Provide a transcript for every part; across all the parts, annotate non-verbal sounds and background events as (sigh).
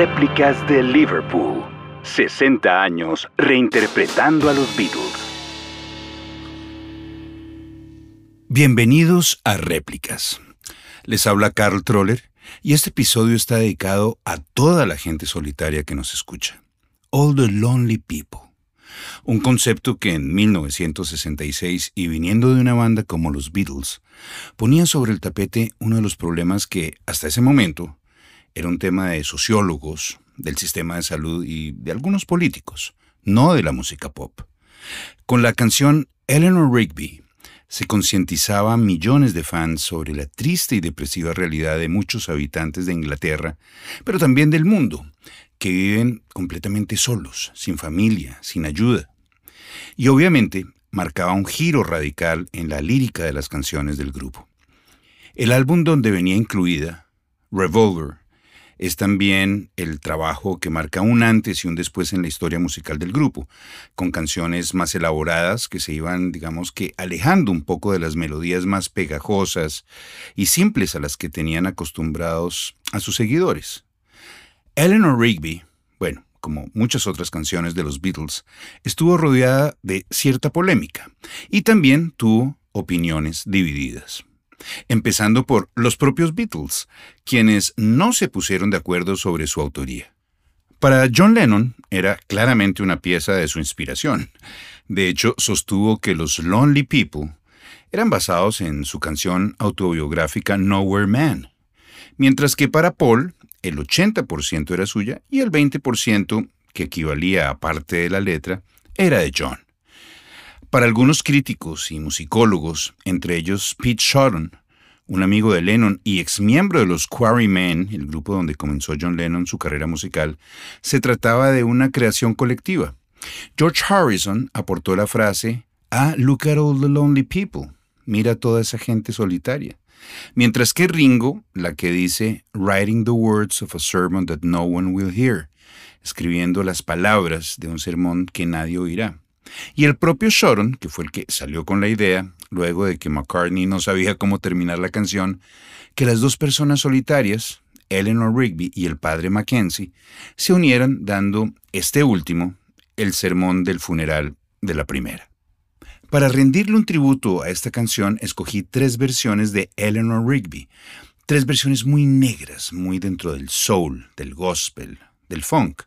Réplicas de Liverpool. 60 años reinterpretando a los Beatles. Bienvenidos a Réplicas. Les habla Carl Troller y este episodio está dedicado a toda la gente solitaria que nos escucha. All the Lonely People. Un concepto que en 1966 y viniendo de una banda como los Beatles, ponía sobre el tapete uno de los problemas que hasta ese momento era un tema de sociólogos, del sistema de salud y de algunos políticos, no de la música pop. Con la canción Eleanor Rigby se concientizaba a millones de fans sobre la triste y depresiva realidad de muchos habitantes de Inglaterra, pero también del mundo, que viven completamente solos, sin familia, sin ayuda. Y obviamente marcaba un giro radical en la lírica de las canciones del grupo. El álbum donde venía incluida, Revolver, es también el trabajo que marca un antes y un después en la historia musical del grupo, con canciones más elaboradas que se iban, digamos que, alejando un poco de las melodías más pegajosas y simples a las que tenían acostumbrados a sus seguidores. Eleanor Rigby, bueno, como muchas otras canciones de los Beatles, estuvo rodeada de cierta polémica y también tuvo opiniones divididas empezando por los propios Beatles, quienes no se pusieron de acuerdo sobre su autoría. Para John Lennon era claramente una pieza de su inspiración. De hecho, sostuvo que los Lonely People eran basados en su canción autobiográfica Nowhere Man, mientras que para Paul el 80% era suya y el 20%, que equivalía a parte de la letra, era de John. Para algunos críticos y musicólogos, entre ellos Pete Shotton, un amigo de Lennon y exmiembro de los Quarrymen, el grupo donde comenzó John Lennon su carrera musical, se trataba de una creación colectiva. George Harrison aportó la frase, Ah, look at all the lonely people. Mira toda esa gente solitaria. Mientras que Ringo, la que dice, Writing the words of a sermon that no one will hear, escribiendo las palabras de un sermón que nadie oirá. Y el propio Shoron, que fue el que salió con la idea, luego de que McCartney no sabía cómo terminar la canción, que las dos personas solitarias, Eleanor Rigby y el padre Mackenzie, se unieran dando este último el sermón del funeral de la primera. Para rendirle un tributo a esta canción, escogí tres versiones de Eleanor Rigby, tres versiones muy negras, muy dentro del soul, del gospel, del funk,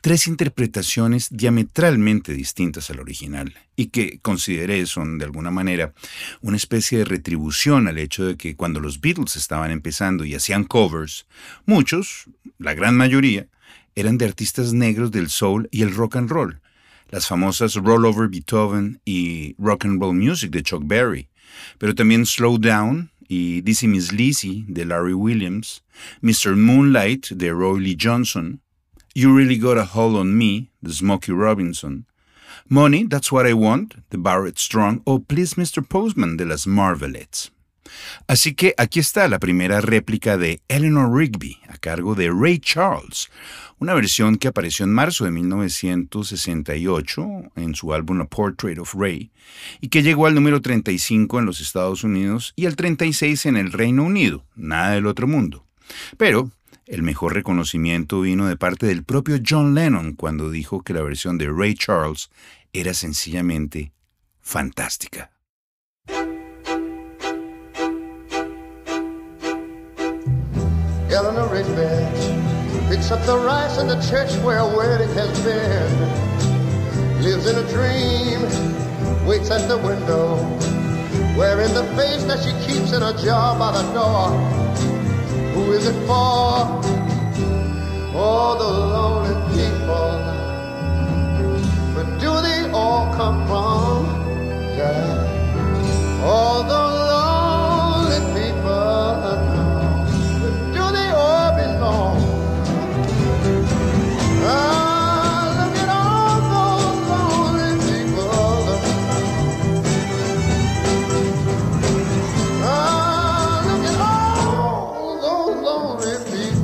tres interpretaciones diametralmente distintas al original y que consideré son de alguna manera una especie de retribución al hecho de que cuando los Beatles estaban empezando y hacían covers, muchos, la gran mayoría, eran de artistas negros del soul y el rock and roll, las famosas Roll Over Beethoven y Rock and Roll Music de Chuck Berry, pero también Slow Down y Dizzy Miss Lizzy de Larry Williams, Mr. Moonlight de Roy Lee Johnson, You Really Got a Hold on Me de Smokey Robinson, Money, That's What I Want de Barrett Strong o Please Mr. Postman de las Marvelettes. Así que aquí está la primera réplica de Eleanor Rigby a cargo de Ray Charles, una versión que apareció en marzo de 1968 en su álbum A Portrait of Ray y que llegó al número 35 en los Estados Unidos y al 36 en el Reino Unido, nada del otro mundo. Pero el mejor reconocimiento vino de parte del propio John Lennon cuando dijo que la versión de Ray Charles era sencillamente fantástica. Eleanor Rigby picks up the rice in the church where a wedding has been. Lives in a dream, waits at the window, wearing the face that she keeps in a jar by the door. Who is it for? All the lonely people. Where do they all come from? Yeah. All the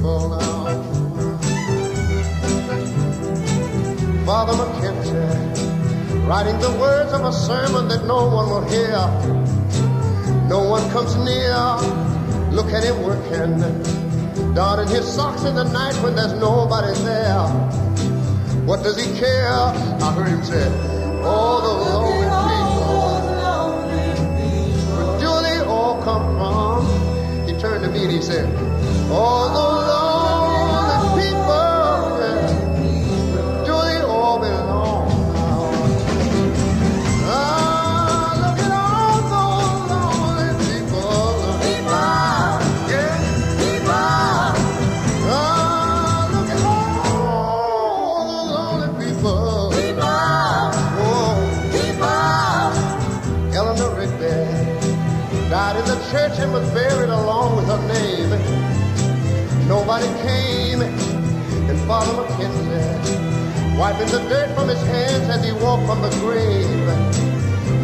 people now. Father McKenzie, writing the words of a sermon that no one will hear. No one comes near. Look at him working, donning his socks in the night when there's nobody there. What does he care? I heard him say, all the lonely people. Where do they all come from? He turned to me and he said, All the Oh. Eleanor died in the church and was buried along with her name. Nobody came, and Father McKenzie, wiping the dirt from his hands as he walked from the grave.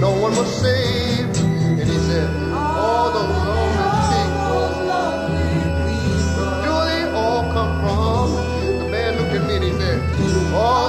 No one was saved, and he said, All the lonely people. Do they all come from? The man looked at me and he said, All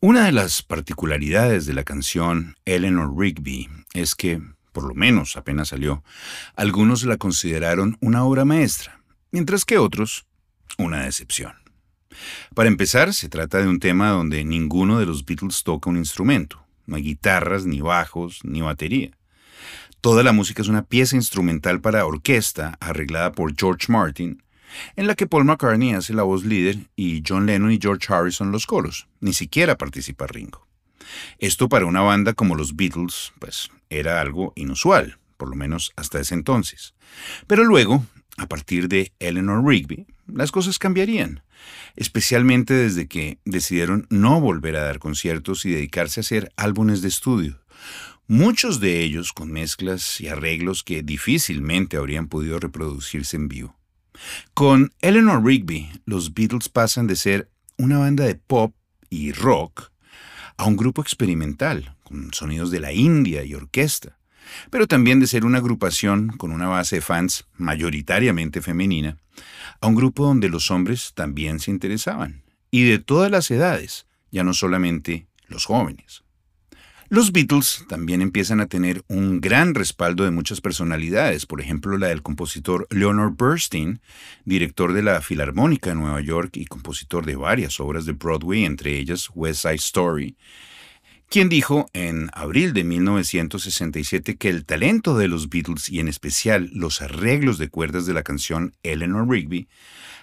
Una de las particularidades de la canción Eleanor Rigby es que, por lo menos apenas salió, algunos la consideraron una obra maestra, mientras que otros una decepción. Para empezar, se trata de un tema donde ninguno de los Beatles toca un instrumento, no hay guitarras, ni bajos, ni batería. Toda la música es una pieza instrumental para orquesta arreglada por George Martin, en la que Paul McCartney hace la voz líder y John Lennon y George Harrison los coros. Ni siquiera participa Ringo. Esto para una banda como los Beatles, pues era algo inusual, por lo menos hasta ese entonces. Pero luego, a partir de Eleanor Rigby, las cosas cambiarían, especialmente desde que decidieron no volver a dar conciertos y dedicarse a hacer álbumes de estudio, muchos de ellos con mezclas y arreglos que difícilmente habrían podido reproducirse en vivo. Con Eleanor Rigby, los Beatles pasan de ser una banda de pop y rock a un grupo experimental, con sonidos de la India y orquesta, pero también de ser una agrupación con una base de fans mayoritariamente femenina, a un grupo donde los hombres también se interesaban, y de todas las edades, ya no solamente los jóvenes. Los Beatles también empiezan a tener un gran respaldo de muchas personalidades, por ejemplo la del compositor Leonard Bernstein, director de la Filarmónica de Nueva York y compositor de varias obras de Broadway, entre ellas West Side Story, quien dijo en abril de 1967 que el talento de los Beatles y en especial los arreglos de cuerdas de la canción Eleanor Rigby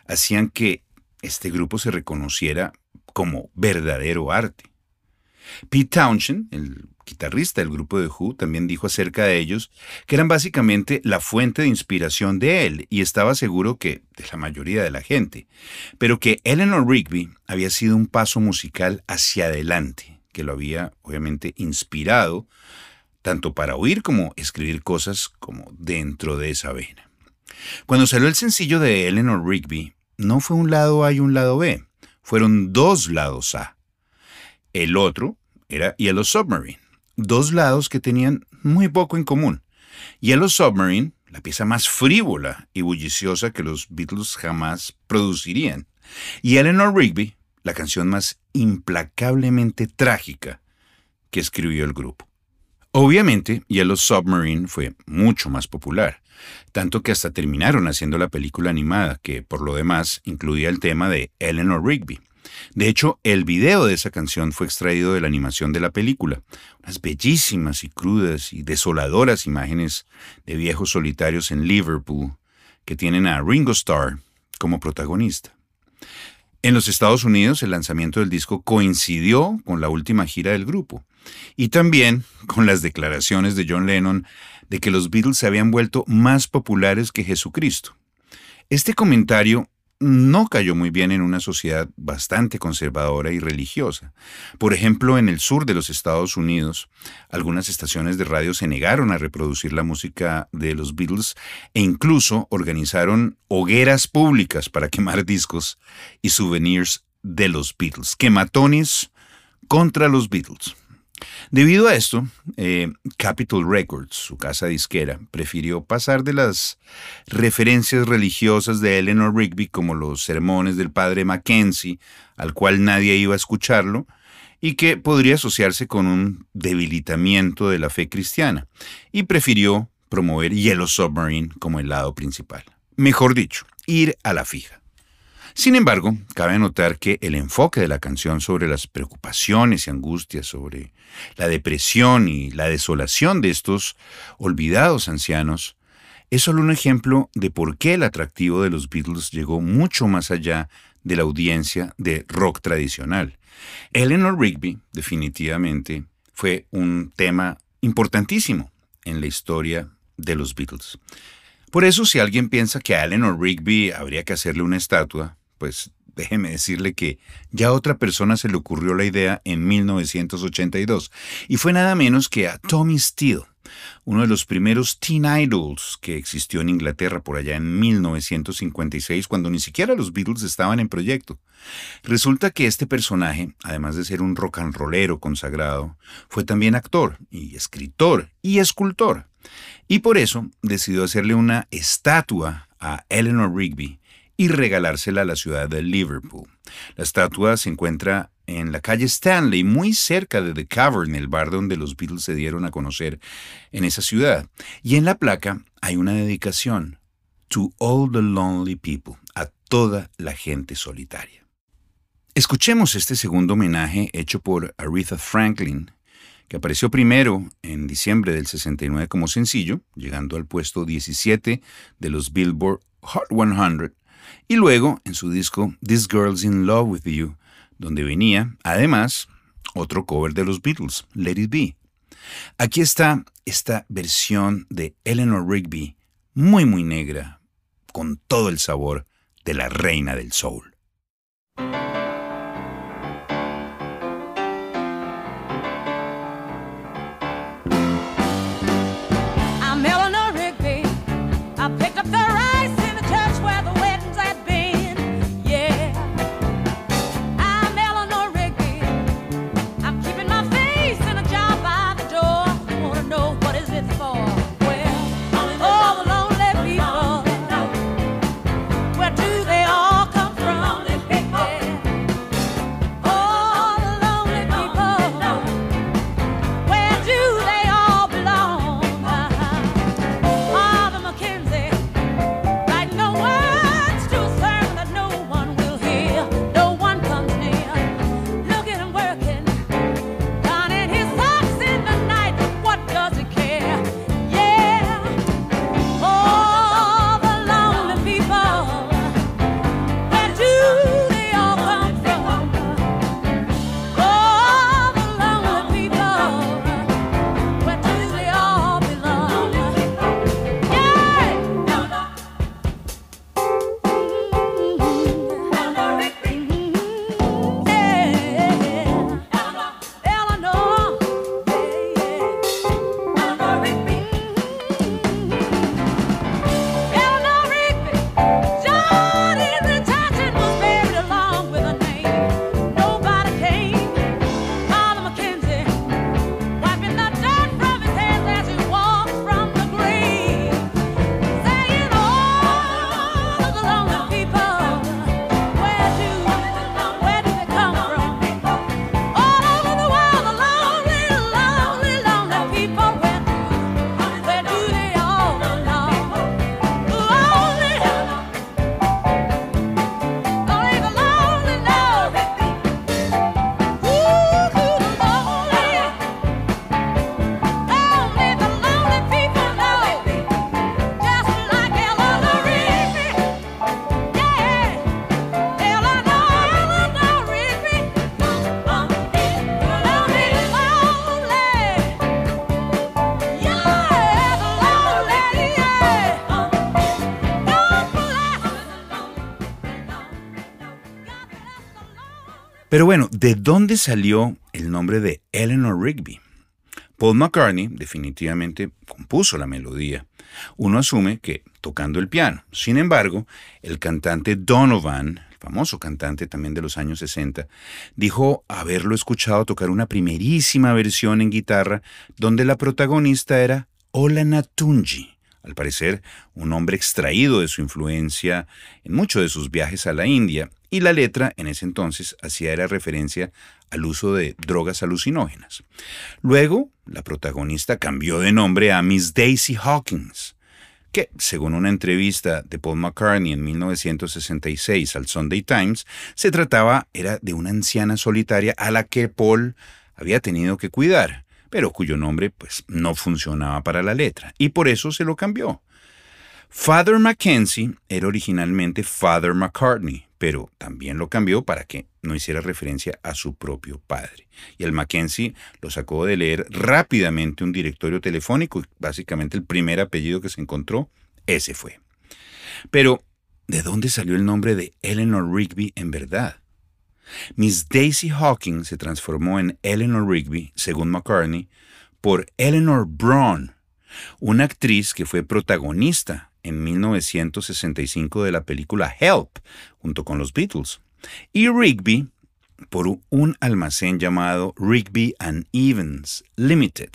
hacían que este grupo se reconociera como verdadero arte. Pete Townshend, el guitarrista del grupo de Who, también dijo acerca de ellos que eran básicamente la fuente de inspiración de él y estaba seguro que de la mayoría de la gente, pero que Eleanor Rigby había sido un paso musical hacia adelante, que lo había obviamente inspirado tanto para oír como escribir cosas como dentro de esa vena. Cuando salió el sencillo de Eleanor Rigby, no fue un lado A y un lado B, fueron dos lados A. El otro era Yellow Submarine, dos lados que tenían muy poco en común. Yellow Submarine, la pieza más frívola y bulliciosa que los Beatles jamás producirían, y Eleanor Rigby, la canción más implacablemente trágica que escribió el grupo. Obviamente, Yellow Submarine fue mucho más popular, tanto que hasta terminaron haciendo la película animada, que por lo demás incluía el tema de Eleanor Rigby. De hecho, el video de esa canción fue extraído de la animación de la película. Unas bellísimas y crudas y desoladoras imágenes de viejos solitarios en Liverpool que tienen a Ringo Starr como protagonista. En los Estados Unidos el lanzamiento del disco coincidió con la última gira del grupo y también con las declaraciones de John Lennon de que los Beatles se habían vuelto más populares que Jesucristo. Este comentario no cayó muy bien en una sociedad bastante conservadora y religiosa. Por ejemplo, en el sur de los Estados Unidos, algunas estaciones de radio se negaron a reproducir la música de los Beatles e incluso organizaron hogueras públicas para (laughs) quemar discos y souvenirs de los Beatles, quematones contra los Beatles. Debido a esto, eh, Capitol Records, su casa disquera, prefirió pasar de las referencias religiosas de Eleanor Rigby como los sermones del padre Mackenzie, al cual nadie iba a escucharlo, y que podría asociarse con un debilitamiento de la fe cristiana, y prefirió promover Yellow Submarine como el lado principal. Mejor dicho, ir a la fija. Sin embargo, cabe notar que el enfoque de la canción sobre las preocupaciones y angustias, sobre la depresión y la desolación de estos olvidados ancianos, es solo un ejemplo de por qué el atractivo de los Beatles llegó mucho más allá de la audiencia de rock tradicional. Eleanor Rigby, definitivamente, fue un tema importantísimo en la historia de los Beatles. Por eso, si alguien piensa que a Eleanor Rigby habría que hacerle una estatua, pues déjeme decirle que ya a otra persona se le ocurrió la idea en 1982, y fue nada menos que a Tommy Steele, uno de los primeros teen idols que existió en Inglaterra por allá en 1956, cuando ni siquiera los Beatles estaban en proyecto. Resulta que este personaje, además de ser un rock and rollero consagrado, fue también actor y escritor y escultor. Y por eso decidió hacerle una estatua a Eleanor Rigby y regalársela a la ciudad de Liverpool. La estatua se encuentra en la calle Stanley, muy cerca de The Cavern, el bar donde los Beatles se dieron a conocer en esa ciudad. Y en la placa hay una dedicación, To All the Lonely People, a toda la gente solitaria. Escuchemos este segundo homenaje hecho por Aretha Franklin, que apareció primero en diciembre del 69 como sencillo, llegando al puesto 17 de los Billboard Hot 100 y luego en su disco This Girl's in Love with You, donde venía, además, otro cover de los Beatles, Let It Be. Aquí está esta versión de Eleanor Rigby, muy muy negra, con todo el sabor de la reina del soul. Pero bueno, ¿de dónde salió el nombre de Eleanor Rigby? Paul McCartney definitivamente compuso la melodía. Uno asume que tocando el piano. Sin embargo, el cantante Donovan, el famoso cantante también de los años 60, dijo haberlo escuchado tocar una primerísima versión en guitarra donde la protagonista era Ola Natunji, al parecer un hombre extraído de su influencia en muchos de sus viajes a la India, y la letra en ese entonces hacía era referencia al uso de drogas alucinógenas. Luego, la protagonista cambió de nombre a Miss Daisy Hawkins, que, según una entrevista de Paul McCartney en 1966 al Sunday Times, se trataba era de una anciana solitaria a la que Paul había tenido que cuidar, pero cuyo nombre pues no funcionaba para la letra, y por eso se lo cambió. Father Mackenzie era originalmente Father McCartney, pero también lo cambió para que no hiciera referencia a su propio padre. Y el Mackenzie lo sacó de leer rápidamente un directorio telefónico y básicamente el primer apellido que se encontró, ese fue. Pero, ¿de dónde salió el nombre de Eleanor Rigby en verdad? Miss Daisy Hawkins se transformó en Eleanor Rigby, según McCartney, por Eleanor Braun, una actriz que fue protagonista en 1965 de la película Help, junto con los Beatles, y Rigby por un almacén llamado Rigby and Evans Limited,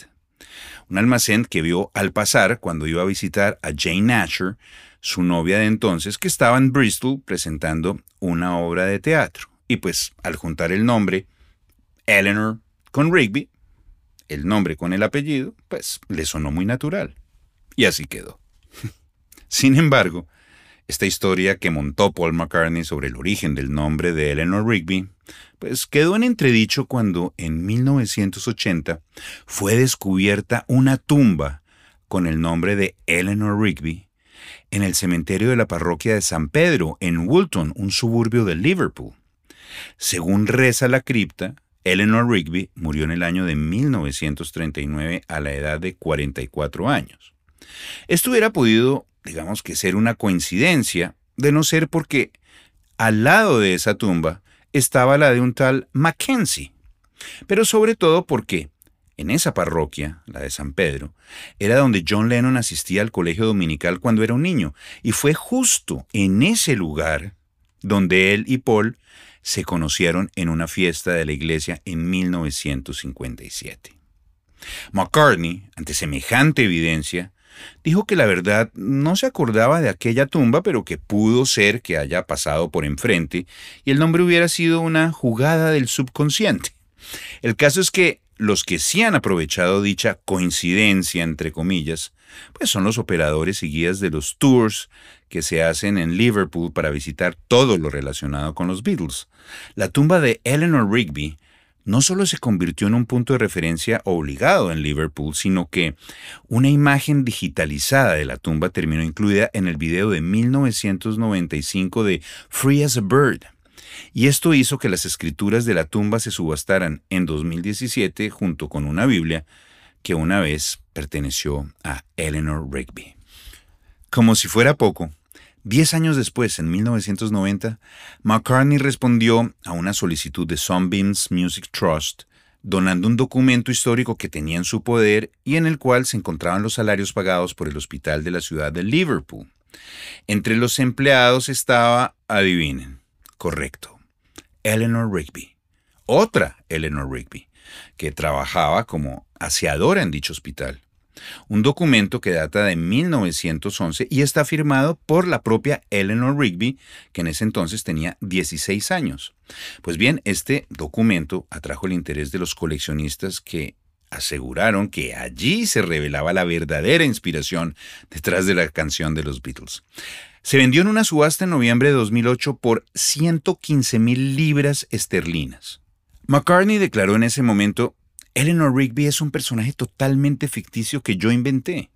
un almacén que vio al pasar cuando iba a visitar a Jane Asher, su novia de entonces, que estaba en Bristol presentando una obra de teatro. Y pues al juntar el nombre Eleanor con Rigby, el nombre con el apellido, pues le sonó muy natural. Y así quedó. Sin embargo, esta historia que montó Paul McCartney sobre el origen del nombre de Eleanor Rigby, pues quedó en entredicho cuando en 1980 fue descubierta una tumba con el nombre de Eleanor Rigby en el cementerio de la parroquia de San Pedro, en Woolton, un suburbio de Liverpool. Según reza la cripta, Eleanor Rigby murió en el año de 1939 a la edad de 44 años. Esto hubiera podido, digamos que ser una coincidencia, de no ser porque al lado de esa tumba estaba la de un tal Mackenzie, pero sobre todo porque en esa parroquia, la de San Pedro, era donde John Lennon asistía al colegio dominical cuando era un niño, y fue justo en ese lugar donde él y Paul se conocieron en una fiesta de la iglesia en 1957. McCartney, ante semejante evidencia, dijo que la verdad no se acordaba de aquella tumba, pero que pudo ser que haya pasado por enfrente y el nombre hubiera sido una jugada del subconsciente. El caso es que los que sí han aprovechado dicha coincidencia, entre comillas, pues son los operadores y guías de los tours que se hacen en Liverpool para visitar todo lo relacionado con los Beatles. La tumba de Eleanor Rigby no solo se convirtió en un punto de referencia obligado en Liverpool, sino que una imagen digitalizada de la tumba terminó incluida en el video de 1995 de Free as a Bird. Y esto hizo que las escrituras de la tumba se subastaran en 2017 junto con una Biblia que una vez perteneció a Eleanor Rigby. Como si fuera poco, Diez años después, en 1990, McCartney respondió a una solicitud de Sunbeams Music Trust, donando un documento histórico que tenía en su poder y en el cual se encontraban los salarios pagados por el hospital de la ciudad de Liverpool. Entre los empleados estaba, adivinen, correcto, Eleanor Rigby, otra Eleanor Rigby, que trabajaba como aseadora en dicho hospital un documento que data de 1911 y está firmado por la propia Eleanor Rigby, que en ese entonces tenía 16 años. Pues bien, este documento atrajo el interés de los coleccionistas que aseguraron que allí se revelaba la verdadera inspiración detrás de la canción de los Beatles. Se vendió en una subasta en noviembre de 2008 por 115 mil libras esterlinas. McCartney declaró en ese momento Eleanor Rigby es un personaje totalmente ficticio que yo inventé.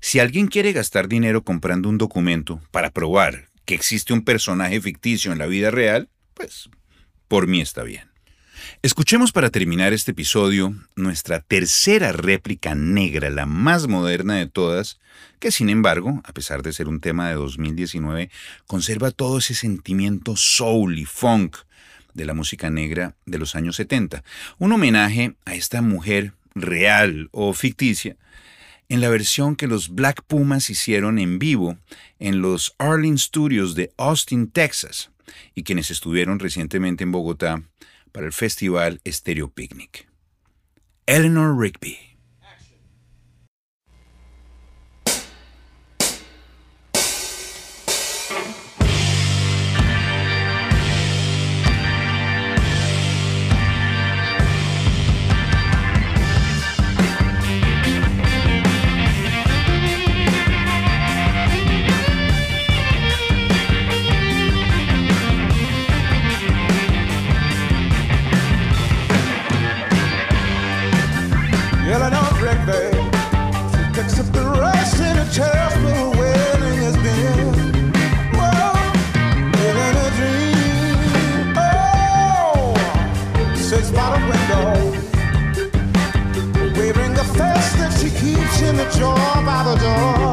Si alguien quiere gastar dinero comprando un documento para probar que existe un personaje ficticio en la vida real, pues por mí está bien. Escuchemos para terminar este episodio nuestra tercera réplica negra, la más moderna de todas, que sin embargo, a pesar de ser un tema de 2019, conserva todo ese sentimiento soul y funk de la música negra de los años 70. Un homenaje a esta mujer real o ficticia en la versión que los Black Pumas hicieron en vivo en los Arling Studios de Austin, Texas, y quienes estuvieron recientemente en Bogotá para el festival Stereo Picnic. Eleanor Rigby. joy by the door.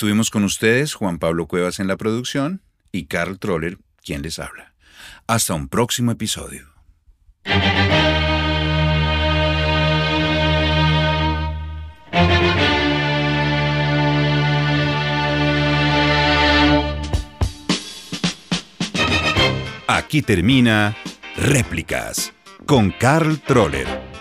Estuvimos con ustedes, Juan Pablo Cuevas en la producción y Carl Troller, quien les habla. Hasta un próximo episodio. Aquí termina Réplicas con Carl Troller,